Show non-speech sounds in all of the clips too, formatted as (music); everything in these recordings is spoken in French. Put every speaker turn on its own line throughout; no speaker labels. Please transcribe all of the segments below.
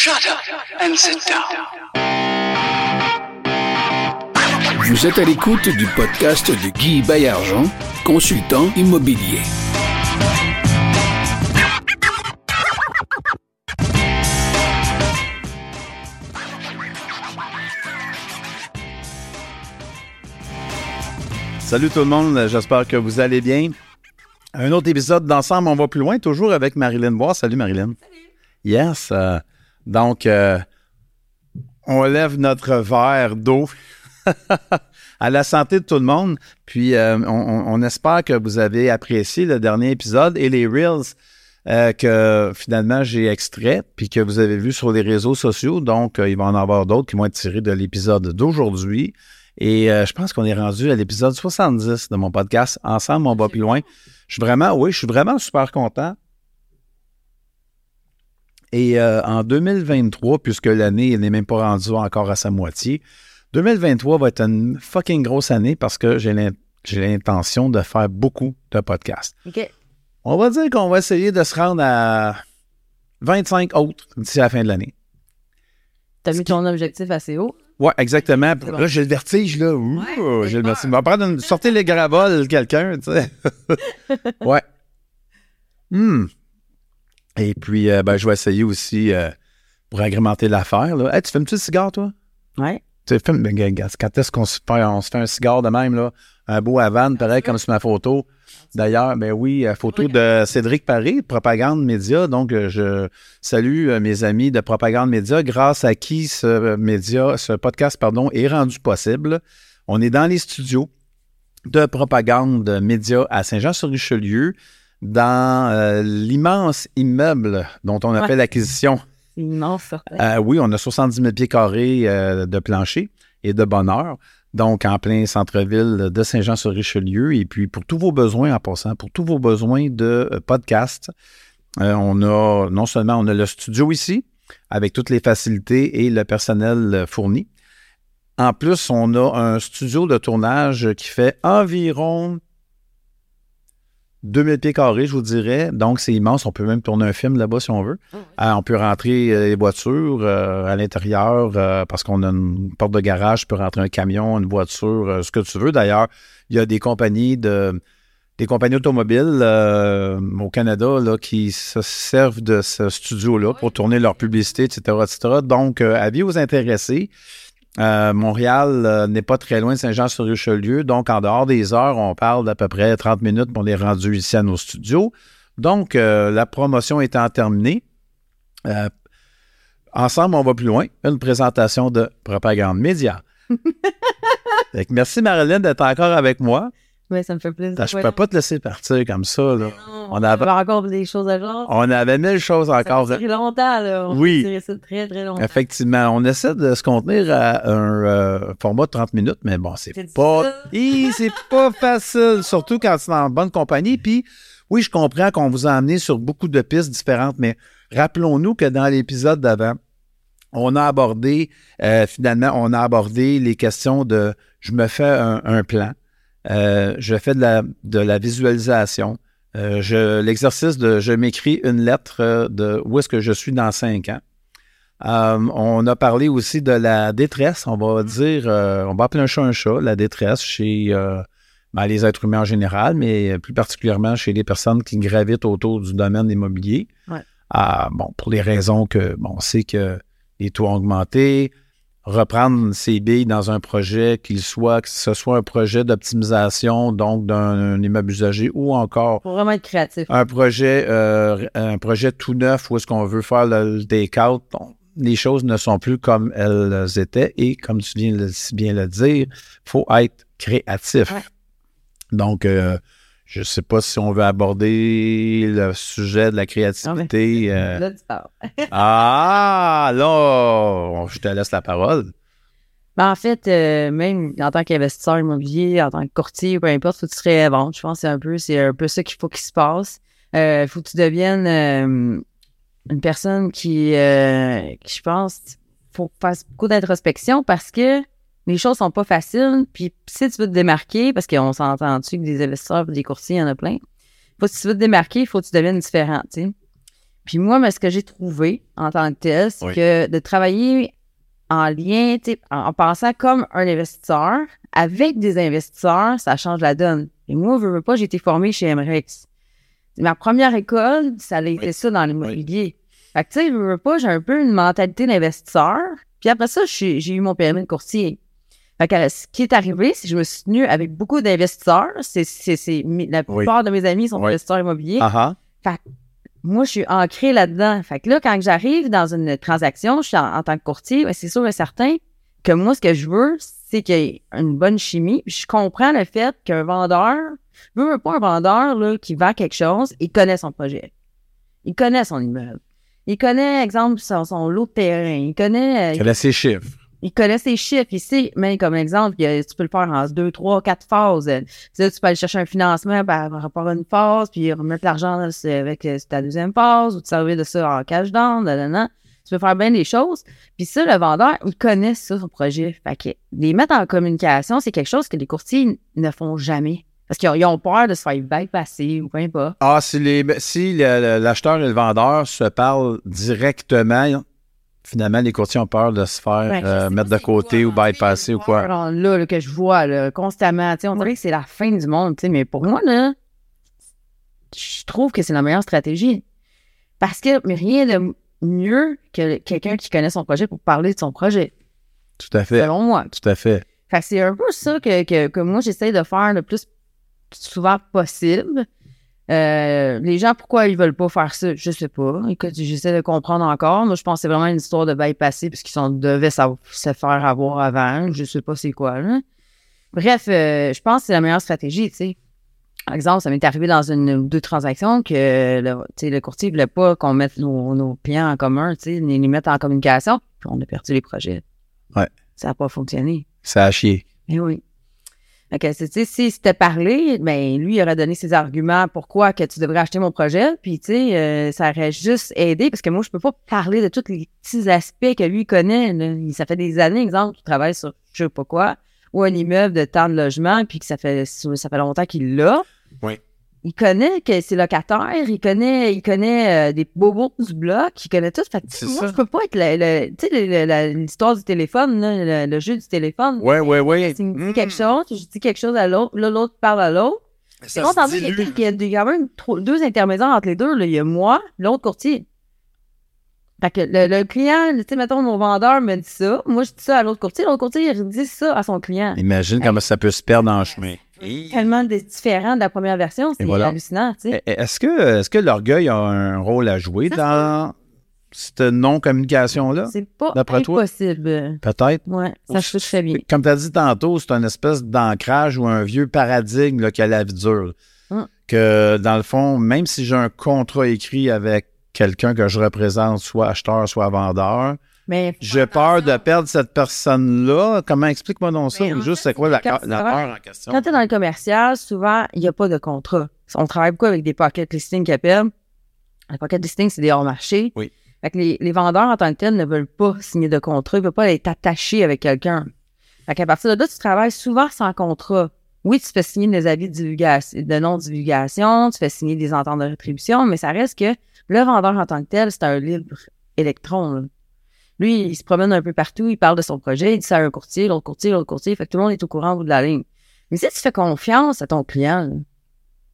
Shut up and sit down.
Vous êtes à l'écoute du podcast de Guy Bayargent, consultant immobilier.
Salut tout le monde, j'espère que vous allez bien. Un autre épisode d'Ensemble, on va plus loin, toujours avec Marilyn Bois. Salut Marilyn. Salut. Yes. euh, donc, euh, on lève notre verre d'eau (laughs) à la santé de tout le monde. Puis, euh, on, espère que vous avez apprécié le dernier épisode et les Reels euh, que finalement j'ai extraits, puis que vous avez vu sur les réseaux sociaux. Donc, il va en avoir d'autres qui vont être tirés de l'épisode d'aujourd'hui. Et je pense qu'on est rendu à l'épisode 70 de mon podcast. Ensemble, on va plus loin. Je suis vraiment, oui, je suis vraiment super content. Et euh, en 2023, puisque l'année n'est même pas rendue encore à sa moitié, 2023 va être une fucking grosse année parce que j'ai l'in- j'ai l'intention de faire beaucoup de podcasts.
OK.
On va dire qu'on va essayer de se rendre à 25 autres d'ici la fin de l'année.
T'as mis ton objectif assez haut.
Ouais, exactement.
Bon.
Là, j'ai le vertige, là. Ouh,
Ouais,
j'ai le vertige. On va prendre une... Sortez les gravoles, quelqu'un, tu sais. (laughs) ouais. Hmm. Et puis, euh, ben, je vais essayer aussi euh, pour agrémenter l'affaire. Là. Hey, tu fumes-tu le cigare, toi?
Ouais.
Tu fumes, ben, quand est-ce qu'on se fait, on se fait un cigare de même, là? Un beau Havane, pareil comme sur ma photo. D'ailleurs, ben oui, euh, photo
Oui.
de Cédric Paris, Propagande Média. Donc, je salue mes amis de Propagande Média, grâce à qui ce média, ce podcast, pardon, est rendu possible. On est dans les studios de Propagande Média à Saint-Jean-sur-Richelieu, dans euh, l'immense immeuble dont on a
Ouais.
fait l'acquisition
immense, ça.
euh, oui, on a 70 000 pieds carrés euh, de plancher et de bonheur. Donc, en plein centre-ville de Saint-Jean-sur-Richelieu. Et puis, pour tous vos besoins, en passant, pour tous vos besoins de euh, podcast, on a, non seulement on a le studio ici, avec toutes les facilités et le personnel fourni. En plus, on a un studio de tournage qui fait environ 2000 pieds carrés, je vous dirais. Donc, c'est immense. On peut même tourner un film là-bas si on veut. Ah, on peut rentrer euh, les voitures euh, à l'intérieur euh, parce qu'on a une porte de garage, tu peux rentrer un camion, une voiture, euh, ce que tu veux. D'ailleurs, il y a des compagnies de des compagnies automobiles euh, au Canada là, qui se servent de ce studio-là pour tourner leur publicité, etc. etc. Donc, euh, avis aux intéressés. Euh, Montréal euh, n'est pas très loin de Saint-Jean-sur-Richelieu. Donc, en dehors des heures, on parle d'à peu près 30 minutes pour les rendu ici à nos studios. Donc, euh, la promotion étant terminée, ensemble, on va plus loin. Une présentation de propagande média. (laughs) Merci Marilyn d'être encore avec moi.
Ouais, ça me fait plaisir.
Je ne peux pas te laisser partir comme ça. Là.
On
On
a
avait-
encore des choses à genre.
On avait mille choses encore.
Ça durer longtemps, là. On
Oui.
ça très, très longtemps.
Effectivement, on essaie de se contenir à un euh, format de 30 minutes, mais bon, c'est pas. (laughs) c'est pas facile, surtout quand c'est en bonne compagnie. Puis, oui, je comprends qu'on vous a amené sur beaucoup de pistes différentes, mais rappelons-nous que dans l'épisode d'avant, on a abordé, euh, finalement, on a abordé les questions de je me fais un, un plan, euh, je fais de la, de la visualisation, euh, je, l'exercice de je m'écris une lettre euh, de où est-ce que je suis dans cinq ans. Euh, on a parlé aussi de la détresse, on va dire, euh, on va appeler un chat un chat, la détresse chez ben, les êtres humains en général, mais plus particulièrement chez les personnes qui gravitent autour du domaine immobilier.
Ouais.
Ah, bon, pour les raisons que, bon, on sait que les taux ont augmenté, reprendre ses billes dans un projet, qu'il soit, que ce soit un projet d'optimisation, donc d'un immeuble usagé ou encore
Faut vraiment être créatif.
un projet, euh, un projet tout neuf où est-ce qu'on veut faire le, le take-out. Bon, les choses ne sont plus comme elles étaient et comme tu viens de si bien le dire, faut être créatif.
Ouais.
Donc, euh, je ne sais pas si on veut aborder le sujet de la créativité. (laughs) euh,
Là, tu parles. (laughs)
ah, là, je te laisse la parole.
Ben, en fait, euh, même en tant qu'investisseur immobilier, en tant que courtier, peu importe, faut que tu serais bon. Je pense que c'est un peu, c'est un peu ça qu'il faut qu'il se passe. Euh, faut que tu deviennes euh, une personne qui, euh, qui, je pense, faut faire beaucoup d'introspection parce que les choses sont pas faciles. Puis si tu veux te démarquer, parce qu'on s'entend-tu que des investisseurs des courtiers, il y en a plein. Faut, si tu veux te démarquer, il faut que tu deviennes différent, tu sais. Puis moi, mais ce que j'ai trouvé en tant que tel, c'est
Oui.
que de travailler en lien, tu sais, en, en pensant comme un investisseur, avec des investisseurs, ça change la donne. Et moi, je veux pas, j'ai été formée chez MREX. Ma première école, ça a été
Oui.
ça dans l'immobilier. Fait que, tu sais, je veux pas, j'ai un peu une mentalité d'investisseur. Puis après ça, j'ai j'ai eu mon permis de courtier. Fait que ce qui est arrivé, c'est que je me suis tenue avec beaucoup d'investisseurs. C'est, c'est, c'est, la
Oui.
plupart de mes amis sont
Oui.
investisseurs immobiliers.
Ah ah.
Moi, je suis ancrée là-dedans. Fait que là, quand j'arrive dans une transaction, je suis en, en tant que courtier, ben, c'est sûr et certain que moi, ce que je veux, c'est qu'il y ait une bonne chimie. Puis je comprends le fait qu'un vendeur, veut veut pas un vendeur là, qui vend quelque chose, il connaît son projet. Il connaît son immeuble. Il connaît, exemple, son, son lot de terrain. Il connaît, euh,
Quel est ses chiffres?
Il connaît ses chiffres. Sait, mais comme exemple, tu peux le faire en deux, trois, quatre phases. Tu peux aller chercher un financement par, rapport à une phase, puis remettre l'argent avec euh, ta deuxième phase, ou te servir de ça en cash down. Tu peux faire bien les choses. Puis ça, le vendeur, il connaît ça, son projet. Fait que les mettre en communication, c'est quelque chose que les courtiers ne font jamais. Parce qu'ils ont, peur de se faire bypasser ou peu importe.
Ah, si les si l'acheteur et le vendeur se parlent directement, finalement, les courtiers ont peur de se faire
Ouais,
euh, mettre de côté ou
quoi,
bypasser ou quoi.
Alors là, là, que je vois là, constamment, tu sais, on dirait que c'est la fin du monde, tu sais, mais pour moi, là, je trouve que c'est la meilleure stratégie. Parce que rien de mieux que quelqu'un qui connaît son projet pour parler de son projet,
Tout à fait.
selon moi.
Tout à fait.
Fait que c'est un peu ça que, que, que moi, j'essaie de faire le plus souvent possible. Euh, les gens, pourquoi ils veulent pas faire ça? Je sais pas. Écoute, j'essaie de comprendre encore. Moi, je pense que c'est vraiment une histoire de bypasser parce qu'ils devaient se faire avoir avant. Je sais pas c'est quoi, là. Bref, euh, je pense que c'est la meilleure stratégie, tu sais. Par exemple, ça m'est arrivé dans une ou deux transactions que le, le courtier voulait pas qu'on mette nos, nos clients en commun, les les mettre en communication, puis on a perdu les projets.
Ouais.
Ça n'a pas fonctionné.
Ça a chier.
Eh oui. Que, tu sais, si c'était parlé, ben, lui, il aurait donné ses arguments pourquoi que tu devrais acheter mon projet. Puis, tu sais, euh, ça aurait juste aidé parce que moi, je peux pas parler de tous les petits aspects que lui connaît. là. Ça fait des années, exemple, qu'il travaille sur je sais pas quoi, ou un immeuble de temps de logement, puis que ça fait, ça fait longtemps qu'il l'a.
Oui.
Il connaît que c'est locataire, il connaît, il connaît euh, des bobos du bloc, il connaît tout. Fait que,
C'est
moi,
ça.
je peux pas être le- le- tu sais, le- le- la- l'histoire du téléphone, là, le, le jeu du téléphone.
Ouais, ouais, ouais.
Tu me dis
Mm.
quelque chose, je dis quelque chose à l'autre, là, l'autre parle à l'autre. C'est qu'il y a- qu'il y a des- quand même deux intermédiaires entre les deux. Là. Il y a moi, l'autre courtier. Fait que le, le client, tu sais, mettons, mon vendeur me dit ça. Moi, je dis ça à l'autre courtier. L'autre courtier, il dit ça à son client.
Imagine comment ça peut se perdre en chemin.
Tellement de- différent de la première version. C'est
voilà.
hallucinant, tu sais.
Est-ce que, est que l'orgueil a un rôle à jouer dans cette non-communication-là?
C'est pas impossible.
Peut-être.
Ouais, ça se fait bien.
Comme tu as dit tantôt, c'est une espèce d'ancrage ou un vieux paradigme là, qui a la vie dure.
Hum.
Que dans le fond, même si j'ai un contrat écrit avec quelqu'un que je représente, soit acheteur, soit vendeur,
Mais
j'ai peur de perdre cette personne-là. Comment explique-moi donc ça? Juste c'est quoi la, peur en question?
Quand tu es dans le commercial, souvent, il n'y a pas de contrat. On travaille beaucoup avec des pocket listings qu'ils appellent. Les pocket listings, c'est des hors-marché.
Oui.
Fait que les, les vendeurs en tant que tels ne veulent pas signer de contrat. Ils ne veulent pas être attachés avec quelqu'un. Fait qu'à partir de là, tu travailles souvent sans contrat. Oui, tu fais signer des avis de, divulgation, de non-divulgation, tu fais signer des ententes de rétribution, mais ça reste que le vendeur en tant que tel, c'est un libre électron. là. Lui, il se promène un peu partout, il parle de son projet, il dit ça à un courtier, l'autre courtier, l'autre courtier, fait que tout le monde est au courant au bout de la ligne. Mais si tu fais confiance à ton client, là,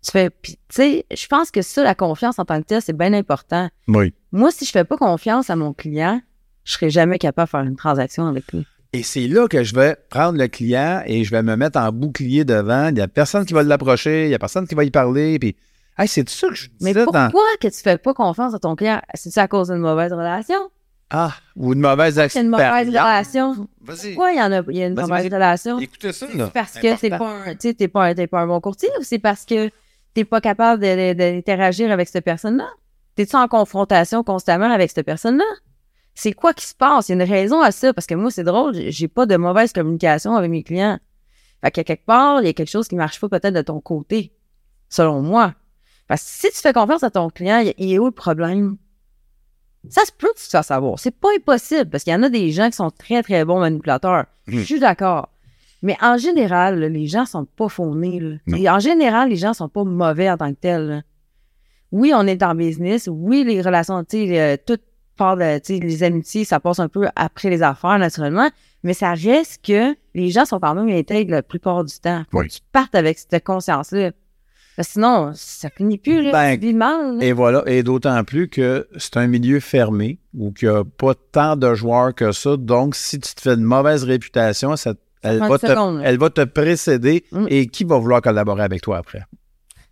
tu fais, tu sais, je pense que ça, la confiance en tant que tel, c'est bien important.
Oui.
Moi, si je fais pas confiance à mon client, je serai jamais capable de faire une transaction avec lui.
Et c'est là que je vais prendre le client et je vais me mettre en bouclier devant. Il n'y a personne qui va l'approcher, il n'y a personne qui va y parler. Puis, hey, c'est ça que je
Mais
disais
pourquoi
dans.
que tu fais pas confiance à ton client? C'est-tu à cause d'une mauvaise relation?
Ah, ou une mauvaise
C'est une mauvaise relation.
Vas-y.
Pourquoi il y en a, il y a une mauvaise relation?
Écoutez ça,
C'est
là.
parce que t'es pas un, tu sais, t'es pas, un- t'es pas un bon courtier ou c'est parce que t'es pas capable de- de- d'interagir avec cette personne-là? T'es-tu en confrontation constamment avec cette personne-là? C'est quoi qui se passe? Il y a une raison à ça, parce que moi, c'est drôle, j'ai- pas de mauvaise communication avec mes clients. Fait qu'à quelque part, il y a quelque chose qui marche pas peut-être de ton côté, selon moi. Parce que si tu fais confiance à ton client, il il est où le problème? Ça se peut que tu te fasses savoir. C'est pas impossible, parce qu'il y en a des gens qui sont très, très bons manipulateurs. Je
Hmm.
suis d'accord. Mais en général, là, les gens sont pas. Et en général, les gens sont pas mauvais en tant que tels. là. oui, on est en business. Oui, les relations, tu sais, euh, tout part de, tu sais, les amitiés, ça passe un peu après les affaires, naturellement. Mais ça reste que les gens sont quand même intègres la plupart du temps. Faut
Oui.
qu'ils partent avec cette conscience-là. Parce que sinon, ça finit plus, là.
Ben,
tu vis mal, là.
Et voilà, et d'autant plus que c'est un milieu fermé où il n'y a pas tant de joueurs que ça. Donc, si tu te fais une mauvaise réputation, ça- elle, va te, elle va te précéder.
Mm.
Et qui va vouloir collaborer avec toi après?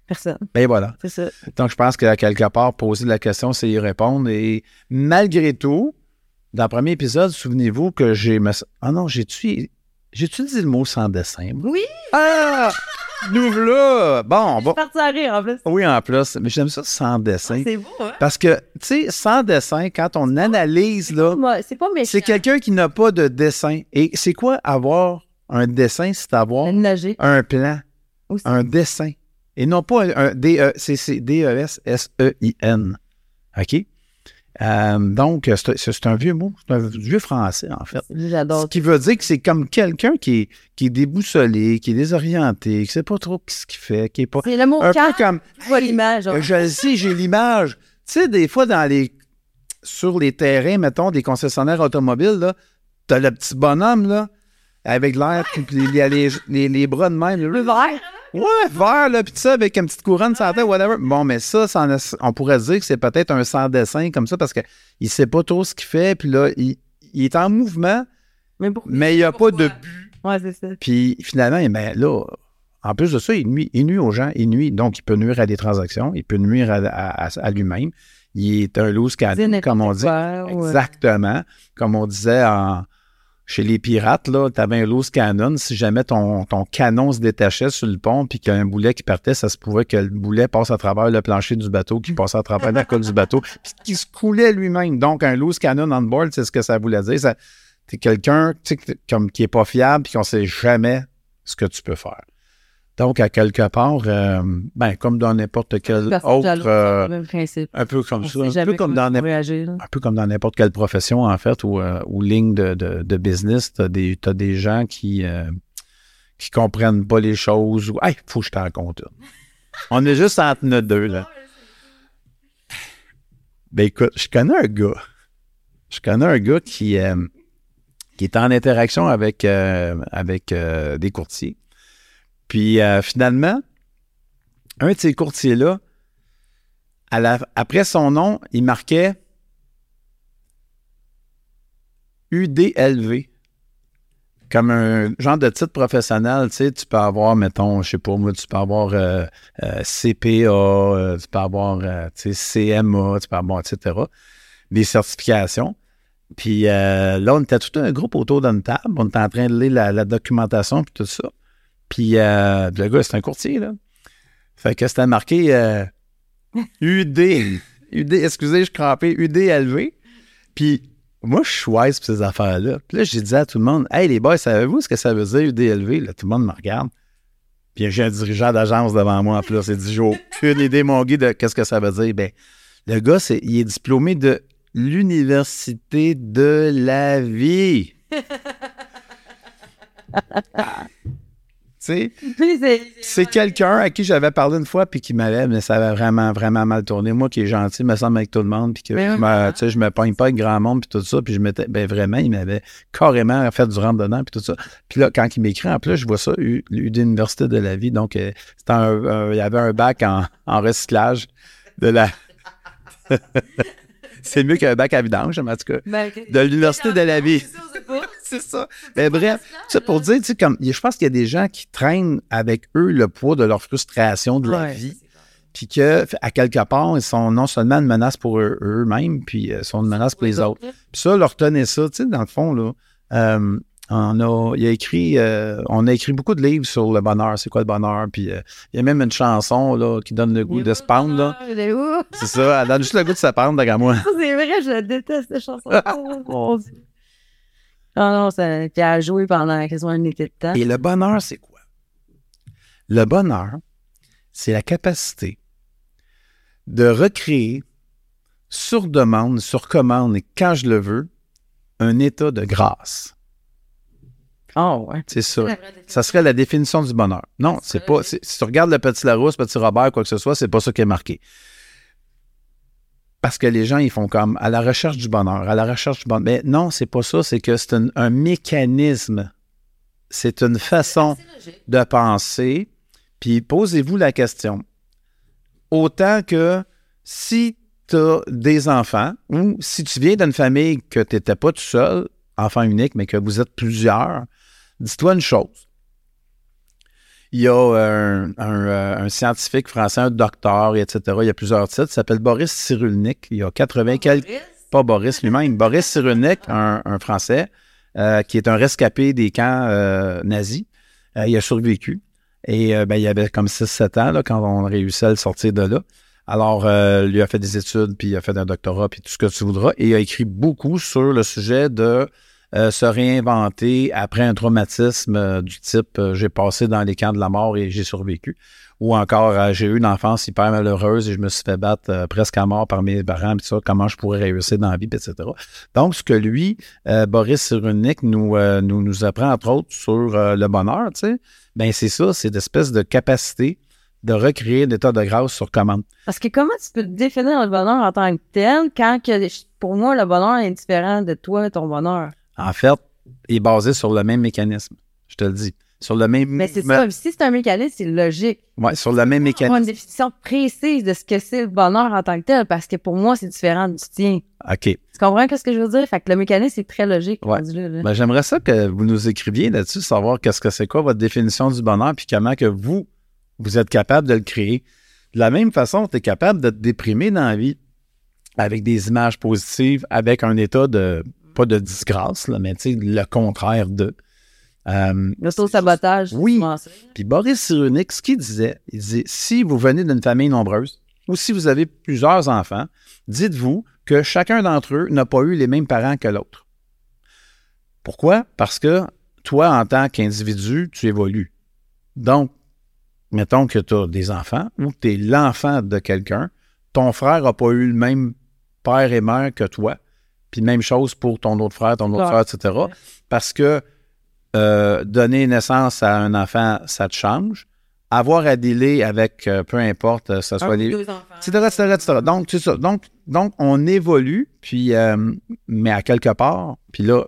Personne.
Ben voilà.
C'est ça.
Donc, je pense qu'à quelque part, poser la question, c'est y répondre. Et malgré tout, dans le premier épisode, souvenez-vous que j'ai. Ah non, j'ai-tu. J'ai-tu dit le mot sans dessin?
Oui!
Ah! Nous voilà! Bon, bon.
Parti à rire, en plus.
Oui, en plus. Mais j'aime ça sans dessin.
C'est beau, hein?
Parce que, tu sais, sans dessin, quand on analyse, là,
C'est pas méchant.
c'est quelqu'un qui n'a pas de dessin. Et c'est quoi avoir un dessin? C'est avoir un plan,
Aussi.
un dessin. Et non pas un, un D E- D-E-S-S-E-I-N. OK? Euh, donc, c'est un vieux mot. C'est un vieux français, en fait. Ce
J'adore.
qui veut dire que c'est comme quelqu'un qui est, qui est déboussolé, qui est désorienté, qui ne sait pas trop ce qu'il fait, qui est pas.
C'est le mot
Un peu comme.
Tu vois l'image. hein.
Je le sais, j'ai l'image. Tu sais, des fois, dans les sur les terrains, mettons, des concessionnaires automobiles, là, t'as le petit bonhomme, là, avec l'air, il a les, les, les bras de même.
Le vert.
Ouais, vert, là, puis ça, avec une petite couronne sur la tête, whatever. Bon, mais ça, ça a- on pourrait dire que c'est peut-être un sans-dessin comme ça, parce qu'il sait pas trop ce qu'il fait, puis là, il, il est en mouvement,
Mais
il n'y a pas de
Ouais, c'est ça.
puis finalement, eh ben là, en plus de ça, il nuit, il nuit aux gens, il nuit, donc il peut nuire à des transactions, il peut nuire à, à- à- à lui-même. Il est un loose
Dis
cannon, comme on dit.
n'importe quoi, ouais.
Exactement. Comme on disait en- chez les pirates, là, tu avais un loose cannon. Si jamais ton, ton canon se détachait sur le pont puis qu'il y a un boulet qui partait, ça se pouvait que le boulet passe à travers le plancher du bateau, qui passe à travers la colle du bateau, (laughs) puis qui se coulait lui-même. Donc, un loose cannon on board, c'est ce que ça voulait dire. T'es quelqu'un comme, qui est pas fiable puis qu'on sait jamais ce que tu peux faire. Donc, à quelque part, euh, ben, comme dans n'importe quel autre, euh,
même principe.
un peu comme
On
ça, un peu comme dans n'importe
réagir. là.
un peu comme dans n'importe quelle profession, en fait, ou, euh, ou ligne de, de, de business, tu as des, t'as des gens qui qui comprennent pas les choses ou Hey, faut que je t'en raconte. On est juste entre nous deux, là. Ben écoute, je connais un gars. Je connais un gars qui, qui est en interaction avec, avec des courtiers. Puis euh, finalement, un de ces courtiers-là, après son nom, il marquait UDLV. Comme un genre de titre professionnel, tu sais, tu peux avoir, mettons, je sais pas moi, tu peux avoir euh, euh, CPA, tu peux avoir, CMA, tu peux avoir, etc. Des certifications. Puis là, on était tout un groupe autour d'une table. On était en train de lire la, la documentation puis tout ça. Puis euh, le gars, c'est un courtier, là. Fait que c'était marqué euh, UD. UD, (laughs) excusez, je crampais, UDLV. Puis moi, je suis pour ces affaires-là. Puis là, j'ai dit à tout le monde, Hey les boys, savez-vous ce que ça veut dire UDLV? Là, tout le monde me regarde. Puis j'ai un dirigeant d'agence devant moi en plus. Il dit J'ai aucune idée, mon gars, de qu'est-ce que ça veut dire. Ben, le gars, il est diplômé de l'Université de la vie. (laughs) Sais, (laughs)
c'est-
quelqu'un à qui j'avais parlé une fois puis qui m'avait, mais ça avait vraiment, vraiment mal tourné. Moi qui est gentil, me semble avec tout le monde, puis que
Mais
je me, sais, je me pogne pas avec grand monde puis tout ça, puis je m'étais, ben vraiment, il m'avait carrément fait du rentre dedans puis tout ça. Puis là, quand il m'écrit, en plus, je vois ça, U- l'Université de la vie, donc euh, c'était un, un- il y avait un bac en, en recyclage de la... (laughs) c'est mieux qu'un bac à vidange, en tout cas,
Ben,
de l'Université de la vie. (laughs) c'est ça. Mais bref, ça pour dire, tu sais, comme, je pense qu'il y a des gens qui traînent avec eux le poids de leur frustration de la
Ouais.
vie, puis que, à quelque part, ils sont non seulement une menace pour eux- eux-mêmes, puis euh, sont une menace pour les autres. Puis ça, leur tenait ça, tu sais, dans le fond, là, euh, on a, il a écrit, euh, on a écrit beaucoup de livres sur le bonheur, c'est quoi le bonheur, puis euh, il y a même une chanson, là, qui donne le goût de se pendre, là. (laughs) C'est ça, elle donne juste le goût de se pendre, derrière moi.
C'est vrai, je déteste cette chanson. (laughs) Oh, mon Dieu. Non, non, ça, puis à jouer pendant quasiment un été de temps.
Et le bonheur, c'est quoi? Le bonheur, c'est la capacité de recréer sur demande, sur commande et quand je le veux, un état de grâce.
Oh, ouais.
C'est ça. Ça serait la définition du bonheur. Non, c'est pas. Si tu regardes le petit Larousse, petit Robert, quoi que ce soit, c'est pas ça qui est marqué. parce que les gens, ils font comme à la recherche du bonheur, à la recherche du bonheur. Mais non, c'est pas ça, c'est que c'est un, un mécanisme. C'est une façon de penser. Puis posez-vous la question. Autant que si tu as des enfants ou si tu viens d'une famille que tu n'étais pas tout seul, enfant unique, mais que vous êtes plusieurs, dis-toi une chose. Il y a un, un, euh, un scientifique français, un docteur, etc. Il y a plusieurs titres. Il s'appelle Boris Cyrulnik. Il y a 80 quelques. Pas Boris lui-même. Boris (laughs) Cyrulnik, un, un Français, euh, qui est un rescapé des camps euh, nazis. Euh, il a survécu. Et ben, il avait comme 6-7 ans là, quand on réussit à le sortir de là. Alors, lui a fait des études, puis il a fait un doctorat, puis tout ce que tu voudras. Et il a écrit beaucoup sur le sujet de euh, se réinventer après un traumatisme euh, du type euh, j'ai passé dans les camps de la mort et j'ai survécu. Ou encore j'ai eu une enfance hyper malheureuse et je me suis fait battre presque à mort par mes parents, puis ça, comment je pourrais réussir dans la vie, etc. Donc, ce que lui, Boris Cyrulnik, nous, nous, nous apprend, entre autres, sur le bonheur, tu sais, ben c'est ça, c'est d'espèce de capacité de recréer l'état de grâce sur commande.
Parce que comment tu peux définir le bonheur en tant que tel quand que, pour moi, le bonheur est différent de toi, ton bonheur?
En fait, il est basé sur le même mécanisme, je te le dis. Sur le même...
Mais c'est ça, si c'est un mécanisme, c'est logique.
Ouais, sur le même mécanisme.
une définition précise de ce que c'est le bonheur en tant que tel, parce que pour moi, c'est différent du tien.
OK.
Tu comprends ce que je veux dire? Fait que le mécanisme, c'est très logique.
Ouais. Ben, j'aimerais ça que vous nous écriviez là-dessus, savoir qu'est-ce que c'est quoi votre définition du bonheur, puis comment que vous, vous êtes capable de le créer. De la même façon, tu es capable de te déprimer dans la vie avec des images positives, avec un état de, pas de disgrâce, là, mais tu sais, le contraire de. Euh,
L'auto-sabotage.
Oui. puis Boris Cyrulnik, ce qu'il disait, il disait, si vous venez d'une famille nombreuse, ou si vous avez plusieurs enfants, dites-vous que chacun d'entre eux n'a pas eu les mêmes parents que l'autre. Pourquoi? Parce que toi, en tant qu'individu, tu évolues. Donc, mettons que tu as des enfants ou que tu es l'enfant de quelqu'un, ton frère n'a pas eu le même père et mère que toi, puis même chose pour ton autre frère, ton autre frère, etc. Parce que euh, donner naissance à un enfant, ça te change. Avoir à dealer avec, euh, peu importe, euh, ça soit les,
enfants.
etc., etc., etc. Donc, c'est ça. Donc, donc, on évolue, puis, euh, mais à quelque part, puis là,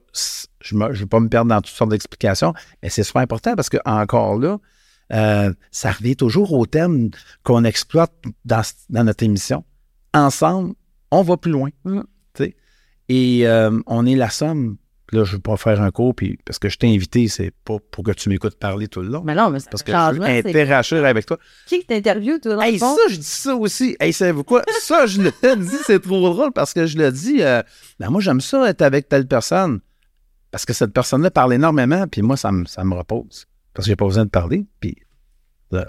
je ne vais pas me perdre dans toutes sortes d'explications, mais c'est super important parce que encore là, euh, ça revient toujours au thème qu'on exploite dans, dans notre émission. Ensemble, on va plus loin.
Mm.
Et euh, on est la somme. Là, je ne veux pas faire un cours, puis parce que je t'ai invité, c'est pas pour que tu m'écoutes parler tout le long.
Mais non, mais c'est
Parce que je veux interagir avec toi.
Qui t'interviewe, toi, dans
Hey,
le
ça,
fond?
je dis ça aussi. Hey, savez-vous quoi? Ça, je le (laughs) dis, c'est trop drôle parce que je le dis. euh, ben, moi, j'aime ça être avec telle personne. Parce que cette personne-là parle énormément, puis moi, ça me, ça me repose. Parce que j'ai pas besoin de parler. Puis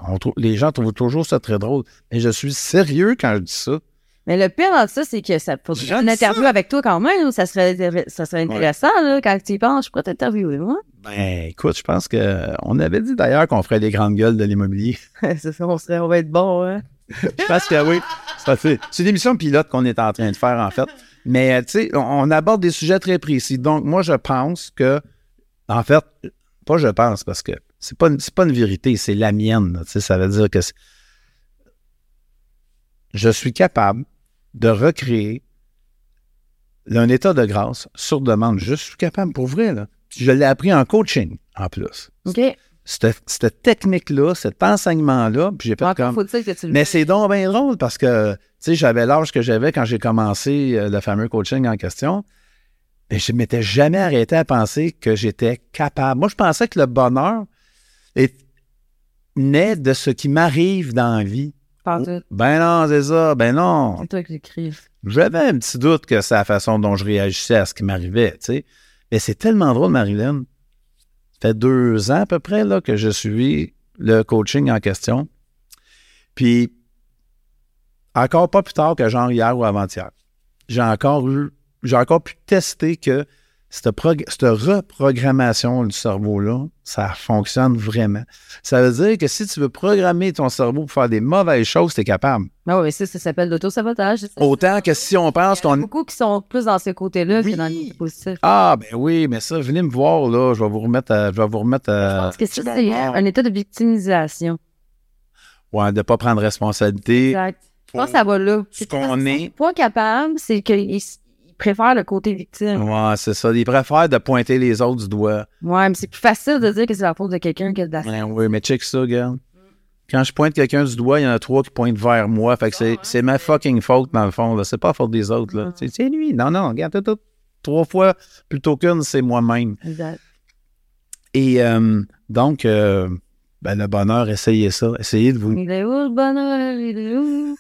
on trouve, les gens trouvent toujours ça très drôle. Mais je suis sérieux quand je dis ça.
Mais le pire dans ça, c'est que ça faudrait une interview
ça.
avec toi quand même. Ça serait, ça serait intéressant, là, quand tu y penses. Je pourrais t'interviewer, moi.
Ben, écoute, je pense que on avait dit d'ailleurs qu'on ferait les grandes gueules de l'immobilier. (laughs) (laughs)
c'est ça, on, serait, on va être bon, hein.
Je pense que oui. C'est une émission pilote qu'on est en train de faire, en fait. Mais, tu sais, on, aborde des sujets très précis. Donc, moi, je pense que, en fait, pas je pense, parce que c'est pas, pas une vérité, c'est la mienne. Tu sais, ça veut dire que je suis capable de recréer un état de grâce sur demande. Je suis capable, pour vrai, là. Je l'ai appris en coaching, en plus.
OK.
Cette, cette technique-là, cet enseignement-là, puis j'ai fait
Encore
comme...
que tu
Mais c'est donc bien drôle parce que, tu sais, j'avais l'âge que j'avais quand j'ai commencé euh, le fameux coaching en question. Mais je ne m'étais jamais arrêté à penser que j'étais capable. Moi, je pensais que le bonheur est, naît de ce qui m'arrive dans la vie.
Pas tout.
Ben non, c'est ça. Ben non.
C'est toi qui l'écris.
J'avais un petit doute que c'est la façon dont je réagissais à ce qui m'arrivait, tu sais. Mais c'est tellement drôle, Marilyn. Ça fait deux ans à peu près là, que je suis le coaching en question. Puis, encore pas plus tard que genre hier ou avant-hier, j'ai encore eu, j'ai encore pu tester que cette, prog- cette reprogrammation du cerveau-là, ça fonctionne vraiment. Ça veut dire que si tu veux programmer ton cerveau pour faire des mauvaises choses, tu es capable.
Ah oui, ça, ça s'appelle l'autosabotage.
Autant que si on pense
Il y en a
qu'on
beaucoup qui sont plus dans ce côté-là
Oui.
que dans le côté positif.
Ah, ben oui, mais ça, venez me voir, là. Je vais vous remettre à. Je vais vous remettre à.
Parce que c'est un état de victimisation.
Ouais, de pas prendre responsabilité.
Exact. pense que ça va là.
ce qu'on est.
Pas capable, c'est qu'il préfère le côté victime.
Ouais, c'est ça. Ils préfèrent de pointer les autres du doigt.
Ouais, mais c'est plus facile de dire que c'est la faute de quelqu'un que de la
Ouais, oui, mais check ça, gars. Quand je pointe quelqu'un du doigt, il y en a trois qui pointent vers moi. Fait que c'est, c'est ma fucking faute, dans le fond. Là. C'est pas la faute des autres. Là. C'est, c'est lui. Non, non, regarde, tout, tout. Trois fois plutôt qu'une, c'est moi-même.
Exact.
Et euh, donc, euh, ben, le bonheur, essayez ça. Essayez de vous.
Il est où le bonheur? Il est où?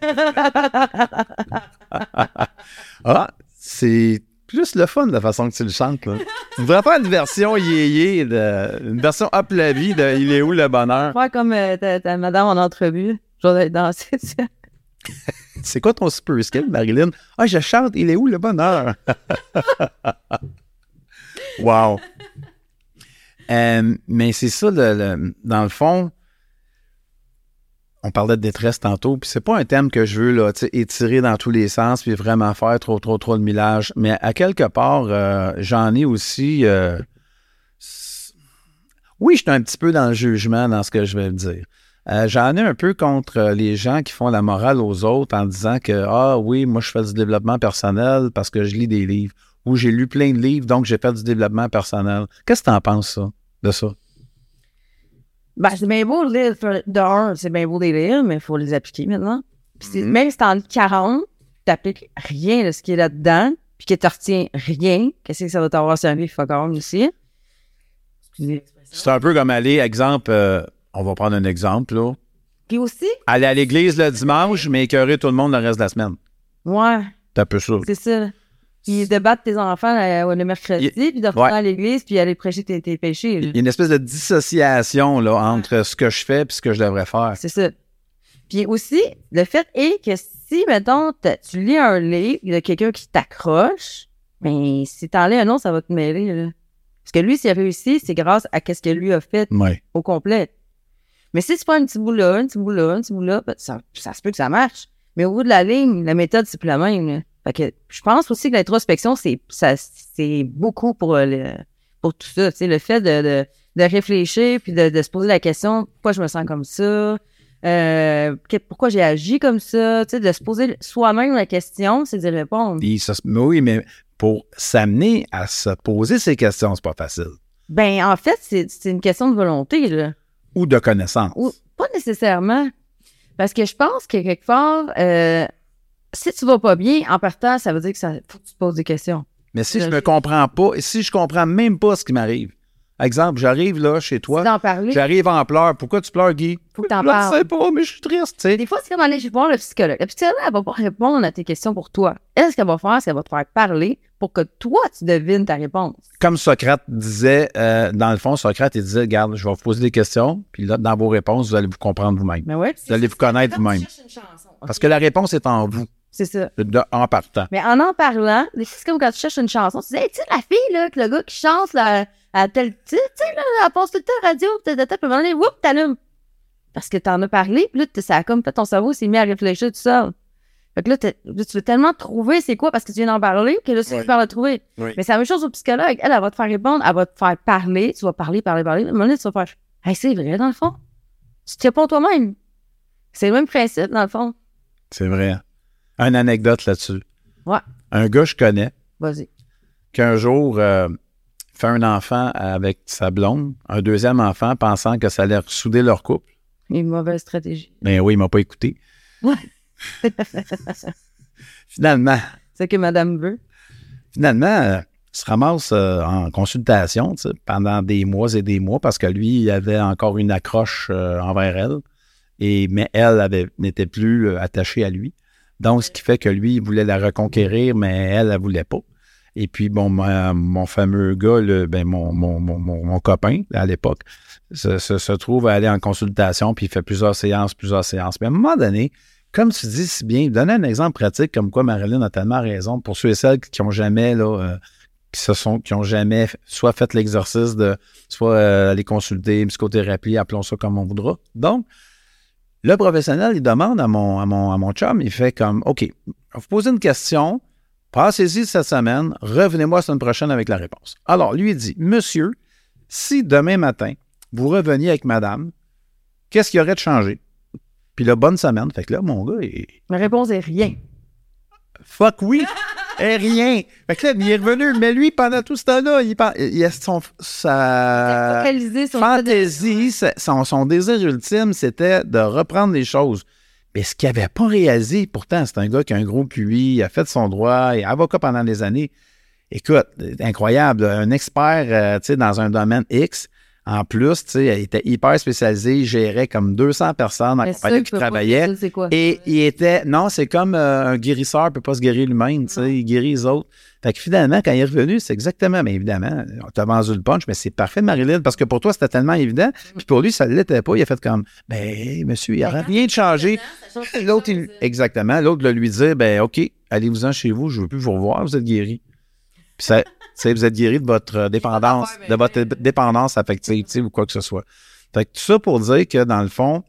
(laughs)
Ah, c'est plus le fun de la façon que tu le chantes. Là. Tu devrais faire une version yéyé, de, une version up la vie de Il est où le bonheur?
Faire comme euh, ta, ta madame en entrevue. Je vais danser. ça. (laughs)
C'est quoi ton super skill, Marilyn? Ah, je chante, il est où le bonheur? (laughs) wow. Euh, mais c'est ça, le- le- dans le fond, on parlait de détresse tantôt, puis c'est pas un thème que je veux là, étirer dans tous les sens, puis vraiment faire trop, trop, trop de millage. Mais à quelque part, euh, j'en ai aussi. euh, oui, je suis un petit peu dans le jugement dans ce que je vais dire. Euh, J'en ai un peu contre les gens qui font la morale aux autres en disant que Ah oui, moi je fais du développement personnel parce que je lis des livres. Ou j'ai lu plein de livres, donc j'ai fait du développement personnel. Qu'est-ce que tu en penses, ça, de ça?
Ben, c'est bien beau de lire. De un, c'est bien beau de les lire, mais il faut les appliquer maintenant. Puis
Mhm.
Même si t'en lis 40, t'appliques rien de ce qui est là-dedans, puis que tu retiens rien, qu'est-ce que ça va t'avoir servi, fuck all aussi?
C'est un peu comme aller, exemple, euh, on va prendre un exemple, là.
Puis aussi,
Aller à l'église le dimanche, mais écœurer tout le monde le reste de la semaine.
ouais,
un peu ça.
c'est ça. Puis de battre tes enfants euh, le mercredi, puis de retourner
Ouais.
à l'église, puis aller prêcher tes, tes péchés. là.
Il y a une espèce de dissociation là, entre ce que je fais et ce que je devrais faire.
C'est ça. Puis aussi, le fait est que si, mettons, tu lis un livre de quelqu'un qui t'accroche, ben, si t'en lis un autre, ça va te mêler, là. Parce que lui, s'il a réussi, c'est grâce à ce que lui a fait
Ouais.
au complet. Mais si tu prends un petit bout là, un petit bout là, un petit bout là, ben, ça, ça se peut que ça marche. Mais au bout de la ligne, la méthode, c'est plus la même. là. Fait que je pense aussi que l'introspection, c'est ça c'est beaucoup pour, euh, le, pour tout ça. tu sais, Le fait de, de, de réfléchir puis de, de se poser la question pourquoi je me sens comme ça, euh, que- pourquoi j'ai agi comme ça, tu sais, de se poser soi-même la question, c'est d'y répondre.
Puis ça oui, mais pour s'amener à se poser ces questions, c'est pas facile.
Ben, en fait, c'est c'est une question de volonté, là.
Ou de connaissance.
Ou pas nécessairement. Parce que je pense que quelque part, euh, si tu vas pas bien, en partant, ça veut dire que ça faut que tu te poses des questions.
Mais si je
Je-
me comprends pas, et si je comprends même pas ce qui m'arrive. Exemple, j'arrive là chez toi, j'arrive en pleurs. Pourquoi tu pleures, Guy?
Faut que t'en
Je le
parles.
sais pas, mais je suis triste, tu sais.
Des fois, c'est comme aller voir le psychologue. Le psychologue, elle va pas répondre à tes questions pour toi. Elle, ce qu'elle va faire, c'est qu'elle va te faire parler pour que toi, tu devines ta réponse.
Comme Socrate disait, euh, dans le fond, Socrate, il disait, regarde, je vais vous poser des questions, puis là, dans vos réponses, vous allez vous comprendre vous-même.
Mais ouais.
Vous allez vous connaître vous-même. Parce que la réponse est en vous,
C'est ça.
de- en partant.
Mais en en parlant, c'est comme quand tu cherches une chanson, tu dis, hey, tu sais, la fille, là, que le gars qui chante, là, à tel, tu sais, tu sais, là, elle passe tout le temps radio, puis à un moment donné, whoop, t'allumes. Parce que t'en as parlé, puis là, ça a comme fait ton cerveau s'est mis à réfléchir tout seul. Fait que là, t'es- là, tu veux tellement trouver c'est quoi parce que tu viens d'en parler que là, c'est
Oui.
super le trouver.
Oui.
Mais c'est la même chose au psychologue. Elle, elle va te faire répondre, elle va te faire parler, tu vas parler, parler, parler. À un moment donné, tu vas faire, hey, c'est vrai, dans le fond. Tu te réponds toi-même. C'est le même principe, dans le fond.
C'est vrai. Une anecdote là-dessus.
Ouais.
Un gars que je connais,
Vas-y.
qu'un jour euh, fait un enfant avec sa blonde, un deuxième enfant, pensant que ça allait ressouder leur couple.
Une mauvaise stratégie.
Mais oui, il m'a pas écouté.
Ouais. (laughs)
Finalement,
c'est ce que madame veut.
finalement, euh, il se ramasse euh, en consultation pendant des mois et des mois parce que lui, il avait encore une accroche euh, envers elle. Et, mais elle n'était plus attachée à lui. Donc, ce qui fait que lui, il voulait la reconquérir, mais elle, elle ne voulait pas. Et puis, bon, mon fameux gars, ben, mon, mon, mon, copain à l'époque, se, trouve à aller en consultation, puis il fait plusieurs séances, plusieurs séances. Mais à un moment donné, comme tu dis si bien, donner un exemple pratique comme quoi Marilyn a tellement raison pour ceux et celles qui ont jamais, là, euh, qui se sont, qui ont jamais soit fait l'exercice de, soit euh, aller consulter, psychothérapie, appelons ça comme on voudra. Donc, le professionnel, il demande à mon, à mon, à mon chum, il fait comme, OK, vous poser une question, passez-y cette semaine, revenez-moi la semaine prochaine avec la réponse. Alors, lui, il dit, Monsieur, si demain matin, vous reveniez avec madame, qu'est-ce qu'il y aurait de changé? Puis Puis là, bonne semaine. Fait que là, mon gars, il...
Ma réponse est rien.
fuck oui, et rien. Fait que là, il est revenu. Mais lui, pendant tout ce temps-là, il, pen- il a son, sa
fait de-
fantaisie, son, son désir ultime, c'était de reprendre les choses. Mais ce qu'il n'avait pas réalisé, pourtant, c'est un gars qui a un gros QI, il a fait son droit, il est avocat pendant des années. Écoute, incroyable, un expert euh, dans un domaine X. En plus, tu sais, il était hyper spécialisé, il gérait comme 200 personnes en
Mais
compagnie qui travaillaient.
dire.
Et il était. Non, c'est comme euh, un guérisseur ne peut pas se guérir lui-même, tu sais, il guérit les autres. Fait que finalement, quand il est revenu, c'est exactement, mais évidemment, on t'a vendu le punch, mais c'est parfait, Marilyn, parce que pour toi, c'était tellement évident. Puis pour lui, ça ne l'était pas. Il a fait comme, ben, monsieur, il n'y a rien de changé. L'autre, il- exactement. L'autre, le lui dit, ben, OK, allez-vous-en chez vous, je ne veux plus vous revoir, vous êtes guéri. Puis ça, vous êtes guéri de votre euh, dépendance, de votre dépendance affective, ou quoi que ce soit. Fait que tout ça pour dire que, dans le fond,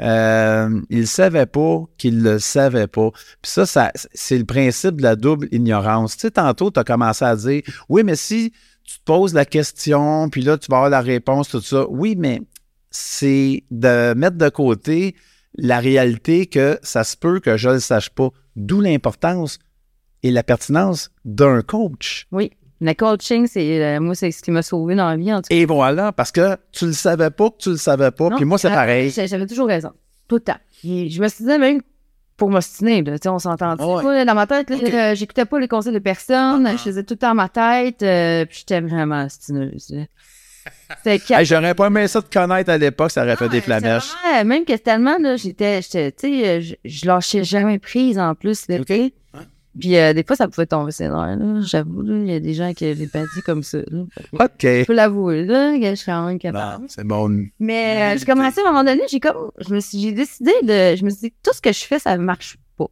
euh, il ne savait pas qu'il le savait pas. Puis ça, ça c'est le principe de la double ignorance. Tu sais, tantôt, tu as commencé à dire, oui, mais si tu te poses la question, puis là, tu vas avoir la réponse, tout ça. Oui, mais c'est de mettre de côté la réalité que ça se peut que je ne le sache pas. D'où l'importance et la pertinence d'un coach.
Oui. Le coaching, c'est euh, moi, c'est ce qui m'a sauvé dans la vie, en tout cas.
Et voilà, parce que tu le savais pas que tu le savais pas. Puis moi, c'est pareil.
j'a- J'avais toujours raison. Tout le temps. Je me suis dit, même pour m'ostiner, on s'entend.
Ouais.
Moi, dans ma tête, là,
Ok.
euh, j'écoutais pas les conseils de personne.
Ah.
Je faisais tout le temps ma tête. euh, puis j'étais vraiment ostineuse.
Hey, J'aurais pas aimé ça de connaître à l'époque, ça aurait fait des flamèches.
Vraiment- Même que tellement, j'étais, tu sais, je, je lâchais jamais prise en plus, là. Puis euh, des fois, ça pouvait tomber là. J'avoue, il y a des gens qui avaient pas dit comme ça, là.
OK.
Je peux l'avouer, là, je suis
c'est bon.
Mais euh, j'ai commencé à un moment donné, j'ai comme, je me suis, j'ai décidé de, je me suis dit, tout ce que je fais, ça marche pas.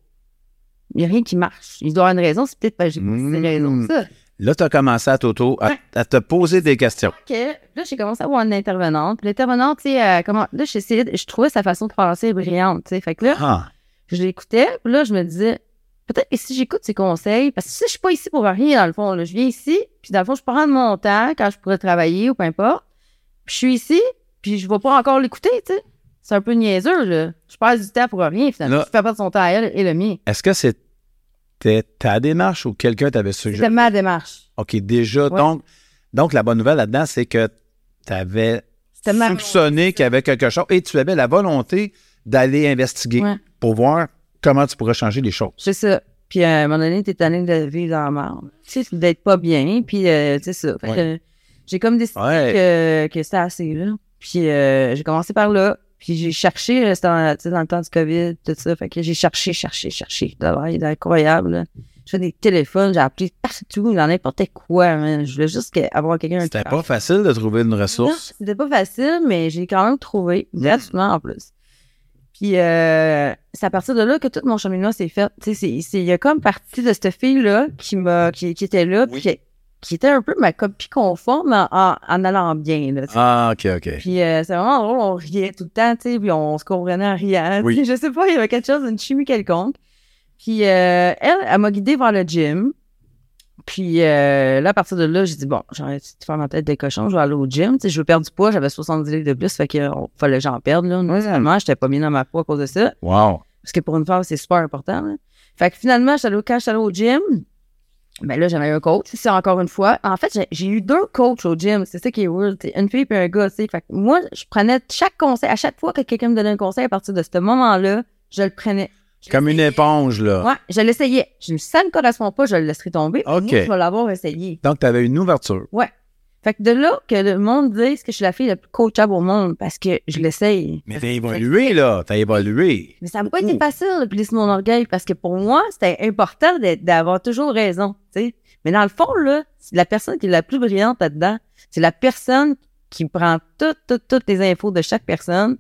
Il n'y a rien qui marche. Il doit y avoir une raison, c'est peut-être que j'ai pas
Mm.
ces raisons. Ça.
Là, tu as commencé à, t'auto, à, te poser des questions.
Ok, là, j'ai commencé à voir une intervenante. L'intervenante, tu sais, euh, comment, là, j'essayais, je trouvais sa façon de penser brillante, tu sais. Fait que là,
Ah,
je l'écoutais, puis là, je me disais, peut-être que si j'écoute ses conseils, parce que si je suis pas ici pour rien, dans le fond, là, je viens ici, puis dans le fond, je prends de mon temps quand je pourrais travailler ou peu importe, puis je suis ici, puis je vais pas encore l'écouter, tu sais. C'est un peu niaiseux, là. Je passe du temps pour rien, finalement.
Là-
Je fais pas de son temps à elle et le mien.
Est-ce que c'était ta démarche ou quelqu'un t'avait
C'était
suggéré?
ma démarche.
OK, déjà.
Ouais.
Donc, donc, la bonne nouvelle là-dedans, c'est que tu avais
C'était
soupçonné qu'il y avait quelque chose et tu avais la volonté d'aller investiguer
Ouais.
pour voir comment tu pourrais changer les choses.
C'est ça. Puis à un moment donné, t'es tanné de vivre dans la merde. Tu sais, d'être pas bien, puis euh, c'est ça. Fait que, j'ai comme décidé
Ouais.
que, que c'était assez, là. Puis euh, j'ai commencé par là. Puis j'ai cherché, euh, c'était dans, tu sais, dans le temps du COVID, tout ça. Fait que j'ai cherché, cherché, cherché. D'abord, il est incroyable, là. Je fais des téléphones, j'ai appelé partout, dans n'importe quoi. man. Je voulais juste avoir quelqu'un
C'était pas facile de trouver une ressource.
C'était pas facile, mais j'ai quand même trouvé, gratuitement en plus. Puis euh, c'est à partir de là que tout mon cheminement s'est fait. Tu sais, c'est- c'est- il y a comme partie de cette fille-là qui m'a qui, qui était là, puis qui, qui était un peu ma copie conforme en, en, en allant bien. Là.
Ah, OK, OK.
Puis euh, c'est vraiment drôle, on riait tout le temps, tu sais, puis on se comprenait en riant.
Oui.
Je sais pas, il y avait quelque chose, une chimie quelconque. Puis euh, elle, elle m'a guidée vers le gym. Puis euh, là, à partir de là, j'ai dit, bon, j'ai arrêté de faire ma tête de cochon, je vais aller au gym. Tu sais, je veux perdre du poids, j'avais 70 livres de plus, fait qu'il fallait que j'en perde. Là. Normalement, j'étais pas bien dans ma peau à cause de ça.
Wow.
Parce que pour une femme, c'est super important. là. Fait que finalement, j'étais allée- quand je suis allée au gym, ben là, j'avais un coach. C'est encore une fois. En fait, j'ai- eu deux coachs au gym. C'est ça qui est weird. Une fille et un gars, tu sais. Fait que moi, je prenais chaque conseil. À chaque fois que quelqu'un me donnait un conseil, à partir de ce moment-là, je le prenais.
Comme une éponge, là.
Ouais, je l'essayais. Je me ça ne correspond pas, je le laisserai tomber.
OK.
Moi, je vais l'avoir essayé.
Donc, tu avais une ouverture.
Fait que de là que le monde dise que je suis la fille la plus coachable au monde parce que je l'essaye.
Mais t'as évolué, là. T'as évolué.
Mais ça n'a pas été facile de plisser mon orgueil parce que pour moi, c'était important d'avoir toujours raison. tu sais. Mais dans le fond, là, c'est la personne qui est la plus brillante là-dedans, c'est la personne qui prend toutes, toutes, toutes les infos de chaque personne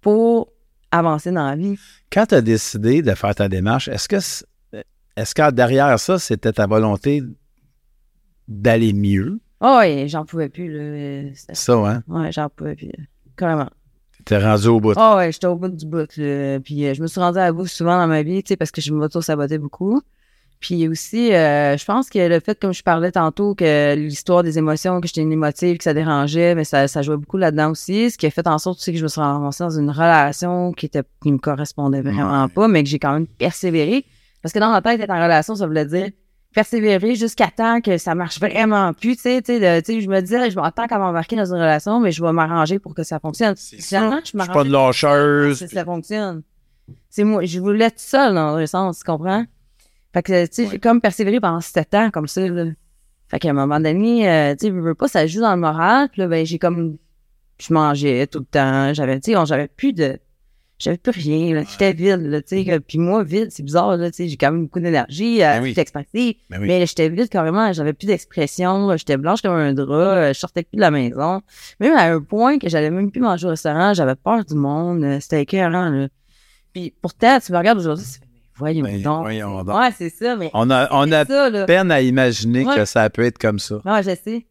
pour avancer dans la vie.
Quand tu as décidé de faire ta démarche, est-ce que est-ce que derrière ça, c'était ta volonté d'aller mieux?
Oh, ouais, j'en pouvais plus, là.
Ça, hein?
Ouais, j'en pouvais plus. Carrément.
T'es rendu au bout.
Oh, ouais, j'étais au bout du bout, là. Puis euh, je me suis rendue à bout souvent dans ma vie, tu sais, parce que je m'auto-sabotais beaucoup. Puis aussi, euh, je pense que le fait, comme je parlais tantôt, que l'histoire des émotions, que j'étais une émotive, que ça dérangeait, mais ça, ça jouait beaucoup là-dedans aussi. Ce qui a fait en sorte aussi que je me suis ramassée dans une relation qui était qui me correspondait vraiment pas, mais que j'ai quand même persévéré. Parce que dans ma tête, être en relation, ça voulait dire persévérer jusqu'à temps que ça marche vraiment plus, tu sais, tu sais, je me disais, je m'attends qu'à m'embarquer dans une relation, mais je vais m'arranger pour que ça fonctionne. Finalement, je
Je suis
m'arrange
pas de lâcheuse.
que ça fonctionne. C'est moi, je voulais être seule dans un sens, tu comprends? Fait que, tu sais, j'ai comme persévéré pendant sept ans comme ça, là. Fait qu'à un moment donné, euh, tu sais, je veux pas, ça joue dans le moral. Puis là, ben, j'ai comme, je mangeais tout le temps. J'avais, tu sais, j'avais plus de, j'avais plus rien, là. J'étais vide, là, tu sais. que- Puis moi, vide, c'est bizarre, là, tu sais. J'ai quand même beaucoup d'énergie, euh,
Ben oui. Ben oui.
Mais j'étais vide carrément, j'avais plus d'expression, j'étais blanche comme un drap, euh, je sortais plus de la maison. Même à un point que j'allais même plus manger au restaurant, j'avais peur du monde, euh, c'était écœurant, là. Puis pourtant, tu me regardes aujourd'hui, fais, mais voyons
Ben,
donc.
voyons donc.
Ouais, c'est ça, mais
On a, on a
ça,
peine à imaginer
Ouais.
que ça peut être comme ça.
Ouais, je sais.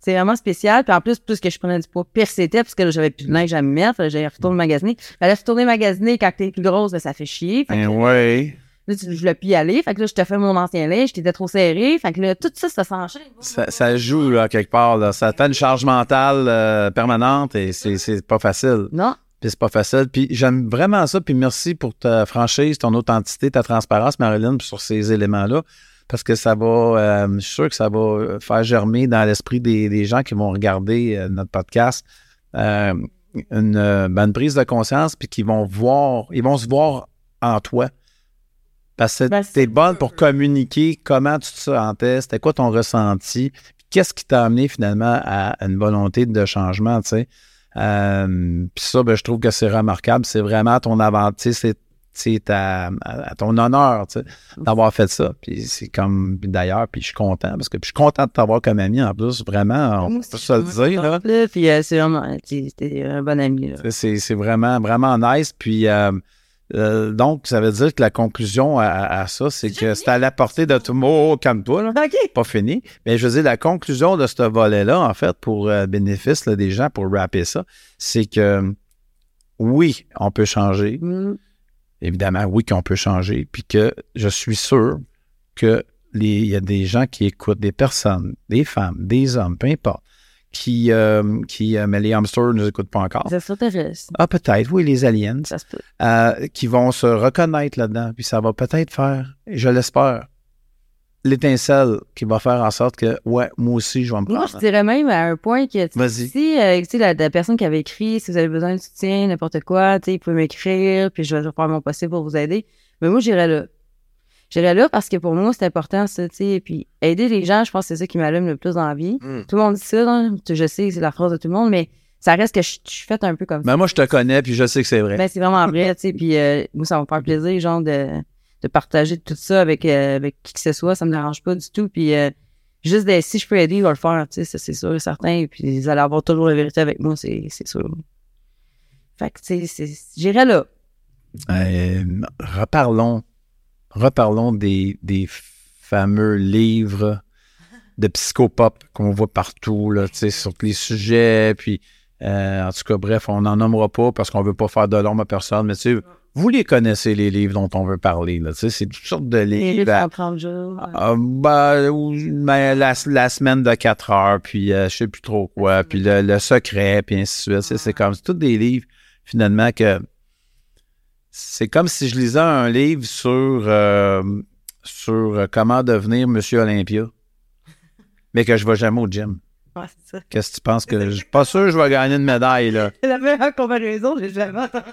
C'est vraiment spécial. Puis en plus, plus que je prenais du poids, pire c'était, parce que là, j'avais plus de linge à me mettre. Que J'allais retourner magasiner. Fallait retourner magasiner quand t'es plus grosse, ben, ça fait chier. Fait que
Ben ouais.
là, tu, je voulais plus y aller. Fait que là, je te fais mon ancien linge, t'étais trop serré. Fait que là, tout ça, ça s'enchaîne.
Ça, ça joue là, quelque part. Là. Ça fait une charge mentale euh, permanente et c'est pas facile.
Non.
Puis c'est pas facile. Puis j'aime vraiment ça. Puis merci pour ta franchise, ton authenticité, ta transparence, Marilyn, sur ces éléments-là. Parce que ça va, euh, je suis sûr que ça va faire germer dans l'esprit des, des gens qui vont regarder euh, notre podcast euh, une, euh, ben, une prise de conscience, puis qui vont voir, ils vont se voir en toi. Parce que
Ben,
t'es bonne pour communiquer comment tu te sentais, c'était quoi ton ressenti, qu'est-ce qui t'a amené finalement à une volonté de changement, tu sais? Euh, puis ça, ben, je trouve que c'est remarquable. C'est vraiment ton avantage, c'est c'est à, à- ton honneur, tu sais, d'avoir fait ça. Puis c'est comme, d'ailleurs, puis je suis content, parce que je suis content de t'avoir comme ami en plus, vraiment, on
Moi
peut se le dire, là.
Puis euh, c'est vraiment, c'était un bon ami,
c'est vraiment, vraiment nice. Puis, euh, euh, donc, ça veut dire que la conclusion à, ça, c'est que c'est à la portée de tout le monde, comme toi, là. Pas fini. Mais je veux dire, la conclusion de ce volet-là, en fait, pour euh, bénéfice là, des gens, pour rapper ça, c'est que oui, on peut changer.
Mm.
Évidemment, oui, qu'on peut changer. Puis que je suis sûr que il y a des gens qui écoutent, des personnes, des femmes, des hommes, peu importe, qui, euh, qui euh, mais les hamsters ne nous écoutent pas encore.
Ça s'intéresse.
Ah, peut-être, oui, les aliens,
Ça se peut.
euh, qui vont se reconnaître là-dedans. Puis ça va peut-être faire, et je l'espère, l'étincelle qui va faire en sorte que, ouais, moi aussi, je vais me
Moi,
prendre.
je dirais même à un point que tu-
Vas-y.
si tu sais, la, la personne qui avait écrit, si vous avez besoin de soutien, n'importe quoi, tu sais, vous pouvez m'écrire, puis je vais faire mon possible pour vous aider. Mais moi, j'irais là. J'irais là parce que pour moi, c'est important, ça, tu sais. Puis aider les gens, je pense que c'est ça qui m'allume le plus dans la vie.
Mm.
Tout le monde dit ça, je sais, c'est la phrase de tout le monde, mais ça reste que je je suis faite un peu comme ça.
Ben, moi, je te connais, puis je sais que c'est vrai.
Ben, c'est vraiment vrai, tu sais. Puis euh, moi, ça va me faire plaisir, genre, de, de partager tout ça avec, euh, avec qui que ce soit. Ça me dérange pas du tout. Puis euh, juste de, si je peux aider, je vais le faire, tu sais, ça, c'est sûr et certain. Et puis vous allez avoir toujours la vérité avec moi, c'est c'est sûr. Fait que, tu sais, j'irai là.
Euh, reparlons, reparlons des, des fameux livres de psychopop qu'on voit partout, là, tu sais, sur les sujets, puis euh, en tout cas, bref, on n'en nommera pas parce qu'on veut pas faire de l'ombre à personne, mais tu sais, vous les connaissez, les livres dont on veut parler, là, tu sais, c'est toutes sortes de
Les
livres.
livres
à-
en 30 jours.
ah, ben, ou- ben, la, la semaine de 4 heures, puis euh, je sais plus trop quoi, puis le, le secret, puis ainsi de suite. C'est- C'est comme tous des livres, finalement, que c'est comme si je lisais un livre sur, euh, sur euh, comment devenir Monsieur Olympia, mais que je vais jamais au gym.
Ouais, c'est ça.
Qu'est-ce que tu penses que je suis pas sûr que je vais gagner une médaille, là?
C'est (laughs) la meilleure comparaison, j'ai jamais entendu.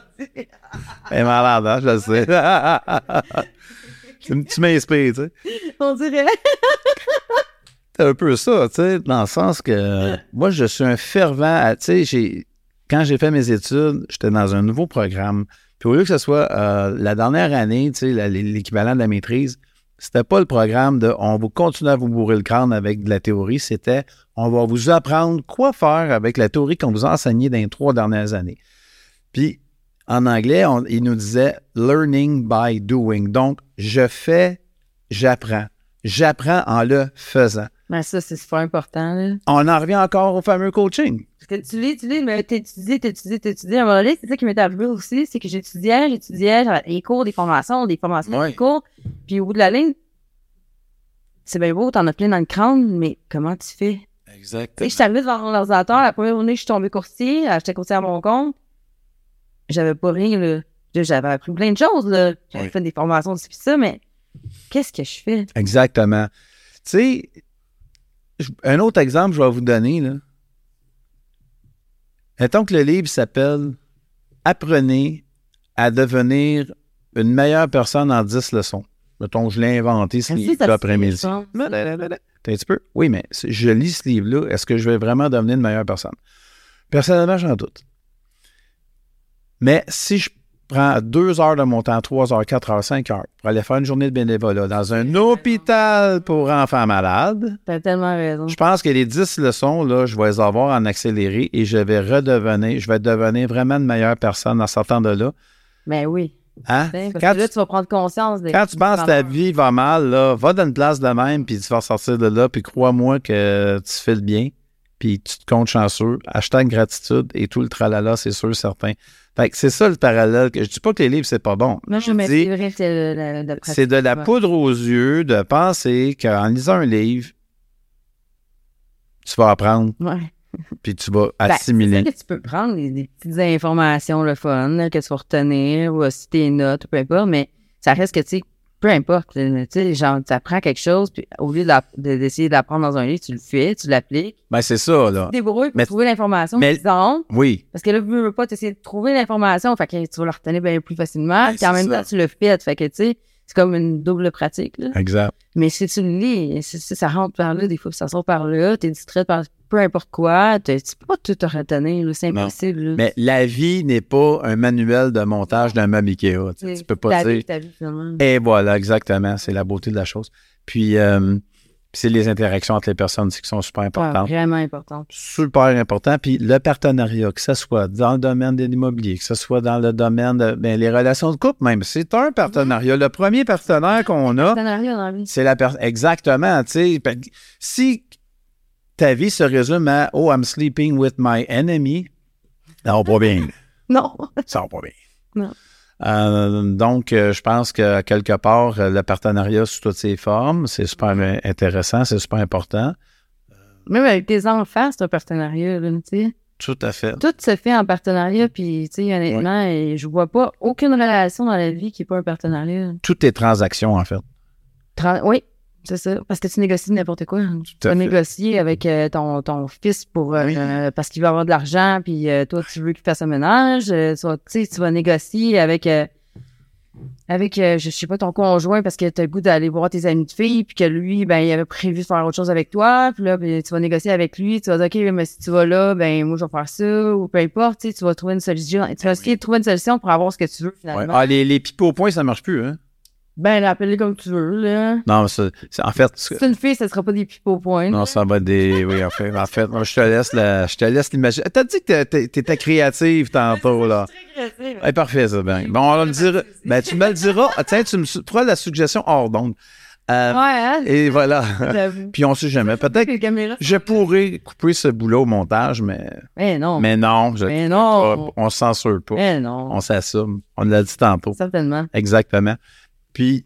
C'est malade, hein, je le sais. (laughs) tu tu m'inspires, tu sais.
On dirait. (laughs)
C'est un peu ça, tu sais, dans le sens que moi, je suis un fervent, à- tu sais, j'ai, quand j'ai fait mes études, j'étais dans un nouveau programme. Puis au lieu que ce soit euh, la dernière année, tu sais, la- l'équivalent de la maîtrise, c'était pas le programme de on va continuer à vous bourrer le crâne avec de la théorie, c'était on va vous apprendre quoi faire avec la théorie qu'on vous a enseignée dans les trois dernières années. Puis en anglais, on- il nous disait learning by doing. Donc, je fais, j'apprends. J'apprends en le faisant.
Ben, ça, c'est super important, là.
On en revient encore au fameux coaching.
Que tu lis, tu lis, mais t'étudies, t'étudies, t'étudies. À un moment donné, c'est ça qui m'est arrivé aussi, c'est que j'étudiais, j'étudiais, j'avais des cours, des formations, des formations,
Ouais.
des cours. Puis au bout de la ligne, c'est bien beau, t'en as plein dans le crâne, mais comment tu fais?
Exactement.
je suis arrivée devant mon ordinateur, la première journée, je suis tombée courtier, j'étais courtier à mon compte. J'avais pas rien, là. J'avais appris plein de choses, là. J'avais
Oui.
fait des formations, pis ça, mais qu'est-ce que je fais?
Exactement. Tu sais, un autre exemple, je vais vous donner, là. Mettons que le livre s'appelle Apprenez à devenir une meilleure personne en 10 leçons. Mettons, je l'ai inventé ce livre. Attends Un petit peu? Oui, mais si je lis ce livre-là. Est-ce que je vais vraiment devenir une meilleure personne? Personnellement, j'en doute. Mais si je prends deux heures de mon temps, trois heures, quatre heures, cinq heures, pour aller faire une journée de bénévolat dans un hôpital pour enfants malades,
T'as tellement raison.
je pense que les dix leçons, là, je vais les avoir en accéléré et je vais redevenir, je vais devenir vraiment une meilleure personne en sortant de là.
Ben oui.
Hein?
Parce
Quand
que là,
tu-
vas prendre conscience de
quand tu penses que ta vie va mal, là, va dans une place de même, puis tu vas sortir de là, puis crois-moi que tu fais le bien, puis tu te comptes chanceux. Hashtag gratitude et tout le tralala, c'est sûr, certain. Fait que c'est ça le parallèle. que Je dis pas que les livres, c'est pas bon.
Moi,
Je
me
dis,
c'est que c'est
de la poudre aux yeux de penser qu'en lisant un livre, tu vas apprendre,
Ouais.
puis tu vas
Ben,
assimiler.
c'est sûr que tu peux prendre des, des petites informations, le fun, là, que tu vas retenir, ou aussi tes notes, ou peu importe, mais ça reste que, tu sais, peu importe, tu sais, genre, tu apprends quelque chose, puis au lieu de la- de- d'essayer d'apprendre dans un livre, tu le fais, tu l'appliques,
Ben, c'est ça, là.
tu débrouilles pour
Mais-
trouver l'information
mais-
suffisante,
Oui.
parce que là, tu veux pas t'essayer de trouver l'information, fait que tu vas la retenir bien plus facilement,
Ben,
puis en même
ça.
temps, tu le fais, fait que, tu sais, c'est comme une double pratique, là.
Exact.
Mais si tu le lis, si, si ça rentre par là, des fois, ça sort par là, t'es distrait par peu importe quoi, tu peux pas tout te retenir, c'est impossible. là.
Mais la vie n'est pas un manuel de montage d'un meuble Ikea. Tu, peux pas dire.
vie, vie.
Et voilà, exactement. C'est la beauté de la chose. Puis, euh, c'est les interactions entre les personnes qui sont super importantes.
vraiment important.
super important. Puis le partenariat, que ce soit dans le domaine de l'immobilier, que ce soit dans le domaine de ben, les relations de couple même, c'est un partenariat. Le premier partenaire qu'on a,
Partenariat dans la vie.
c'est la personne. Exactement. tu sais. Si ta vie se résume à Oh, I'm sleeping with my enemy, ça va pas bien. (laughs)
Non.
Ça va pas bien.
Non.
Euh, donc, euh, je pense que quelque part, euh, le partenariat sous toutes ses formes, c'est super intéressant, c'est super important.
Même avec tes enfants, c'est un partenariat, là, tu sais.
Tout à fait.
Tout se fait en partenariat, puis, tu sais, honnêtement, je vois pas aucune relation dans la vie qui est pas un partenariat.
Toutes tes transactions, en fait.
Tran- Oui, c'est ça. Parce que tu négocies n'importe quoi? Tu vas négocier avec euh, ton, ton fils pour euh,
Oui.
euh, parce qu'il va avoir de l'argent, puis euh, toi, tu veux qu'il fasse un ménage. euh, tu, vas, tu vas négocier avec, euh, avec euh, je sais pas, ton conjoint parce que tu as le goût d'aller voir tes amis de filles, puis que lui, ben, il avait prévu de faire autre chose avec toi. Puis là, ben, tu vas négocier avec lui. Tu vas dire, OK, mais si tu vas là, ben, moi, je vais faire ça, ou peu importe. Tu vas trouver une solution. Tu vas essayer de trouver une solution pour avoir ce que tu veux,
Ouais.
finalement.
Ah, les, les pipes au point, ça marche plus, hein?
Ben, l'appelle comme tu veux, là.
Non, mais c'est, en fait,
Si c'est une fille, ça sera pas des pipes au point.
non, ça va être des. Oui, en fait, en fait, moi, je te laisse la, je te laisse l'imaginer. T'as dit que t'étais- créative tantôt, là. Eh, parfait, ça, ben. Bon, on le dira. Ben, tu me le diras. Ah, Tiens, tu me feras la suggestion hors d'onde. Euh,
Ouais, hein?
Et voilà. Puis on sait jamais. (laughs) Peut-être que je pourrais couper ce boulot au montage, mais,
Mais non.
mais non, je,
Mais non.
on se censure pas.
Mais non.
On s'assume. On l'a dit tantôt.
Certainement.
Exactement. Puis,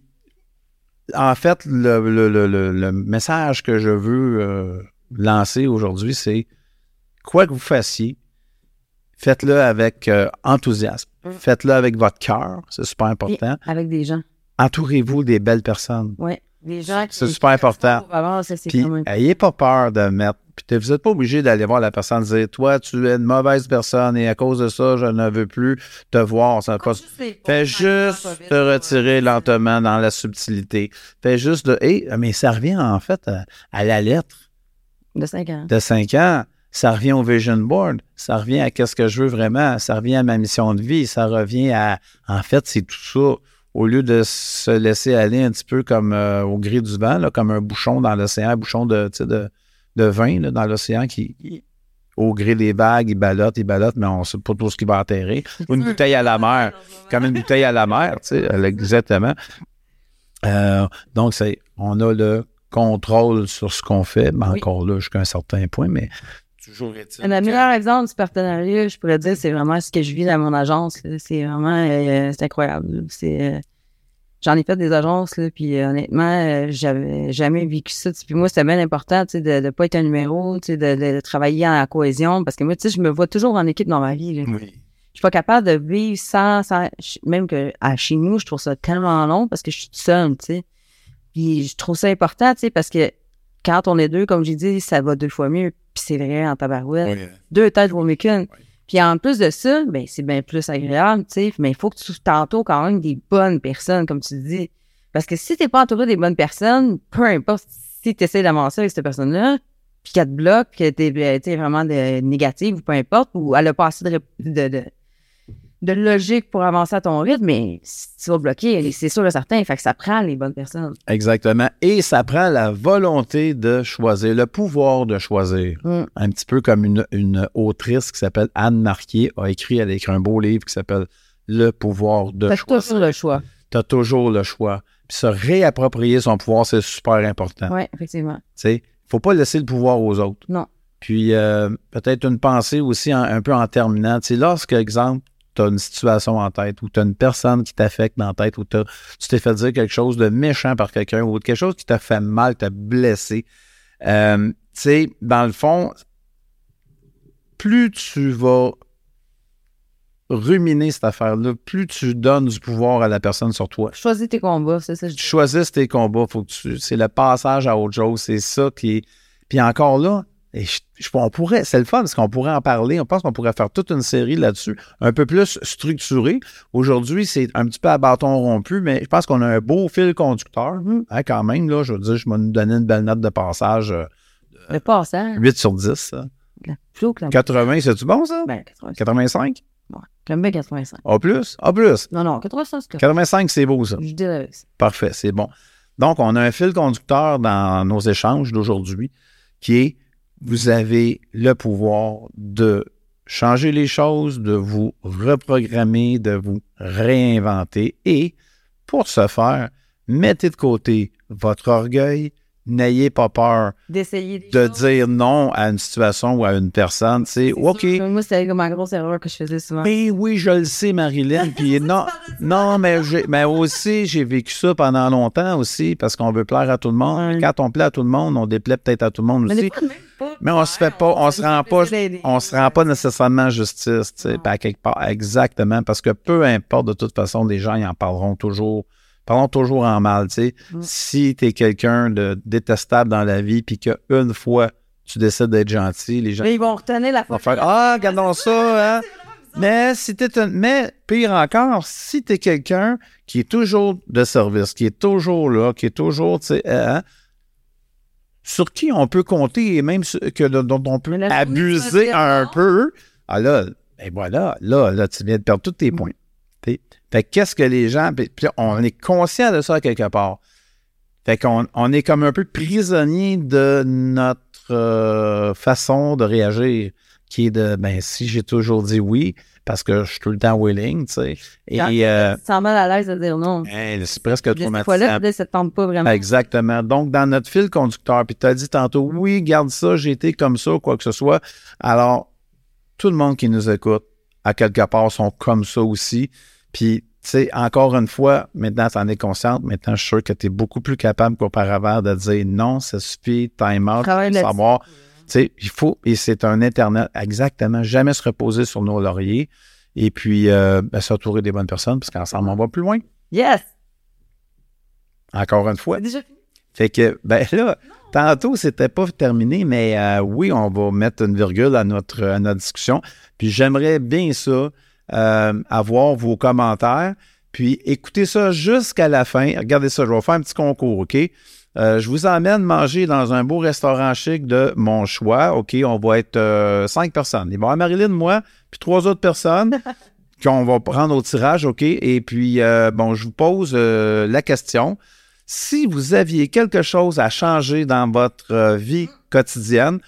en fait, le, le- le- le- le message que je veux euh, lancer aujourd'hui, c'est quoi que vous fassiez, faites-le avec euh, enthousiasme.
Mm.
Faites-le avec votre cœur, c'est super important.
Avec des gens.
Entourez-vous des belles personnes.
Ouais. Gens.
C'est super important.
Pour avoir, ça, c'est
Puis,
quand même.
ayez pas peur de mettre. Puis, vous n'êtes pas obligé d'aller voir la personne et dire Toi, tu es une mauvaise personne et à cause de ça, je ne veux plus te voir. Ça n'a pas Fais juste te retirer lentement dans la subtilité. Fais juste de. Hey, mais ça revient en fait à, à la lettre
De 5 ans.
de 5 ans. Ça revient au vision board. Ça revient à qu'est-ce que je veux vraiment. Ça revient à ma mission de vie. Ça revient à. En fait, c'est tout ça. Au lieu de se laisser aller un petit peu comme euh, au gré du vent, là, comme un bouchon dans l'océan, un bouchon de, de, de vin là, dans l'océan qui, qui- au gré des vagues, il ballotte, il ballotte, mais on ne sait pas tout ce qui va atterrir. (laughs) Ou une bouteille à la mer comme une bouteille à la mer, elle- exactement. Euh, donc, c'est, on a le contrôle sur ce qu'on fait, mais
Oui.
encore là, jusqu'à un certain point, mais toujours est-il.
Un
que-
meilleur exemple du partenariat, je pourrais dire, c'est vraiment ce que je vis dans mon agence. C'est vraiment, euh, c'est incroyable. C'est, euh, j'en ai fait des agences, là, puis euh, honnêtement, euh, j'avais jamais vécu ça. Puis moi, c'était bien important, de ne pas être un numéro, de, de travailler en cohésion, parce que moi, tu sais, je me vois toujours en équipe dans ma vie. là.
Oui.
Je suis pas capable de vivre sans, sans même que à chez nous, je trouve ça tellement long parce que je suis seule, tu sais. Puis je trouve ça important, tu sais, parce que quand on est deux, comme j'ai dit, ça va deux fois mieux. Puis c'est vrai en tabarouette.
Oui.
Deux têtes vaut mieux qu'une. Puis en plus de ça, ben c'est bien plus agréable, tu sais. Mais il faut que tu t'entoures quand même des bonnes personnes, comme tu dis. Parce que si t'es pas entouré des bonnes personnes, peu importe si tu essaies d'avancer avec cette personne-là, puis qu'elle te bloque, que t'es euh, t'es vraiment de, négative ou peu importe, ou elle a pas assez de, de, de logique pour avancer à ton rythme, mais si tu vas bloquer, c'est sûr et certain. Fait que ça prend les bonnes personnes.
Exactement. Et ça prend la volonté de choisir, le pouvoir de choisir.
Mm.
Un petit peu comme une, une autrice qui s'appelle Anne Marquier a écrit, elle a écrit un beau livre qui s'appelle Le pouvoir de choisir.
toujours le choix.
Tu as toujours le choix. Puis se réapproprier son pouvoir, c'est super important.
Oui, effectivement.
Tu sais, faut pas laisser le pouvoir aux autres.
Non.
Puis euh, peut-être une pensée aussi en- un peu en terminant. Tu sais, lorsque, exemple, tu as une situation en tête ou tu as une personne qui t'affecte dans la tête ou tu t'es fait dire quelque chose de méchant par quelqu'un ou quelque chose qui t'a fait mal, t'a blessé. euh, tu sais, dans le fond, plus tu vas ruminer cette affaire-là, plus tu donnes du pouvoir à la personne sur toi
Choisis tes combats, c'est ça. je dis.
choisisses tes combats. Faut que tu, c'est le passage à autre chose. C'est ça qui est. Puis encore là, et je- je- on pourrait, c'est le fun parce qu'on pourrait en parler. On pense qu'on pourrait faire toute une série là-dessus, un peu plus structurée. Aujourd'hui, c'est un petit peu à bâton rompu, mais je pense qu'on a un beau fil conducteur. hein, quand même, là, je veux dire, je vais nous donner une belle note de passage. euh,
Le passage.
8 sur 10. ça.
la- Plutôt que la
80, c'est-tu bon, ça?
Ben, 85.
85?
Ouais. J'aime bien 85.
A plus? A plus.
Non, non, 85, c'est correct.
85, c'est beau, ça.
Je dirais avec ça.
Parfait, c'est bon. Donc, on a un fil conducteur dans nos échanges d'aujourd'hui qui est vous avez le pouvoir de changer les choses, de vous reprogrammer, de vous réinventer. Et pour ce faire, mettez de côté votre orgueil, n'ayez pas peur
D'essayer
de
choses.
dire non à une situation ou à une personne. C'est OK.
sûr. Moi, c'était ma grosse erreur que je faisais souvent.
Mais oui, je le sais, Marilyn. Puis (laughs) non, non, mais, aussi, j'ai vécu ça pendant longtemps aussi, parce qu'on veut plaire à tout le monde.
Ouais.
Quand on plaît à tout le monde, on déplaît peut-être à tout le monde
Mais
aussi.
pas.
Mais on se fait pas, on se rend pas, on se rend pas nécessairement justice, tu sais,
Non.
puis à quelque part. Exactement, parce que peu importe, de toute façon, les gens, ils en parleront toujours. Parlons toujours en mal, tu sais.
Mm.
Si tu es quelqu'un de détestable dans la vie, puis qu'une fois, tu décides d'être gentil, les gens
Mais ils vont retenir la
vont
fois.
faire Ah, regardons ça, hein. Mais si t'es un- mais pire encore, si tu es quelqu'un qui est toujours de service, qui est toujours là, qui est toujours, tu sais, hein, sur qui on peut compter et même sur- que, dont on peut abuser un peu, ah là, ben voilà, là, là, tu viens de perdre tous tes points. T'sais. Fait que qu'est-ce que les gens. Puis on est conscient de ça quelque part. Fait qu'on on est comme un peu prisonnier de notre euh, façon de réagir, qui est de ben si j'ai toujours dit oui, parce que je suis tout le temps willing, tu sais. Et
Quand-
euh,
Tu sens mal à l'aise de dire non.
hey, c'est presque
Puis Cette fois-là,
traumatisant.
peut-être ça te tente pas vraiment.
Exactement. Donc, dans notre fil conducteur, puis tu as dit tantôt, oui, garde ça, j'ai été comme ça, quoi que ce soit. Alors, tout le monde qui nous écoute, à quelque part, sont comme ça aussi. Puis, tu sais, encore une fois, maintenant, tu en es consciente. Maintenant, je suis sûr que tu es beaucoup plus capable qu'auparavant de dire non, ça suffit, time out, savoir. Tu sais, il faut, et c'est un Internet, exactement, jamais se reposer sur nos lauriers. Et puis, euh, ben, s'entourer des bonnes personnes, parce qu'ensemble, on va plus loin.
Yes!
Encore une fois.
C'est déjà fini.
Fait que, ben là, tantôt, c'était pas terminé, mais euh, oui, on va mettre une virgule à notre, à notre discussion. Puis j'aimerais bien ça, euh, avoir vos commentaires. Puis écoutez ça jusqu'à la fin. Regardez ça, je vais faire un petit concours, OK? Euh, je vous emmène manger dans un beau restaurant chic de mon choix. OK, on va être euh, cinq personnes. Il va y avoir Marilyn, moi, puis trois autres personnes (laughs) qu'on va prendre au tirage, OK? Et puis, euh, bon, je vous pose euh, la question. Si vous aviez quelque chose à changer dans votre euh, vie quotidienne,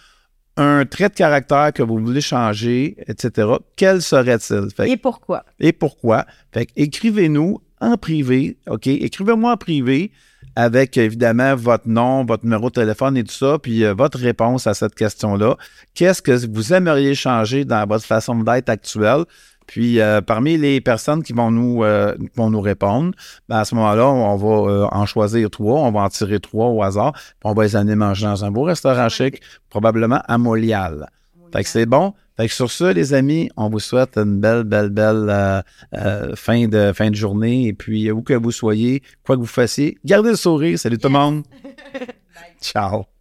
un trait de caractère que vous voulez changer, etc., quel serait-il?
Et pourquoi?
et pourquoi? Fait que écrivez-nous en privé, OK? Écrivez-moi en privé avec évidemment votre nom, votre numéro de téléphone et tout ça, puis euh, votre réponse à cette question-là. Qu'est-ce que vous aimeriez changer dans votre façon d'être actuelle? Puis euh, parmi les personnes qui vont nous, euh, vont nous répondre, ben, à ce moment-là, on va euh, en choisir trois, on va en tirer trois au hasard, puis on va les amener manger dans un beau restaurant chic, probablement à Molial. Fait que c'est bon. Fait que sur ça, les amis, on vous souhaite une belle, belle, belle euh, euh, fin, de, fin de journée. Et puis, où que vous soyez, quoi que vous fassiez, gardez le sourire. Salut tout le monde. (laughs) (laughs) Ciao.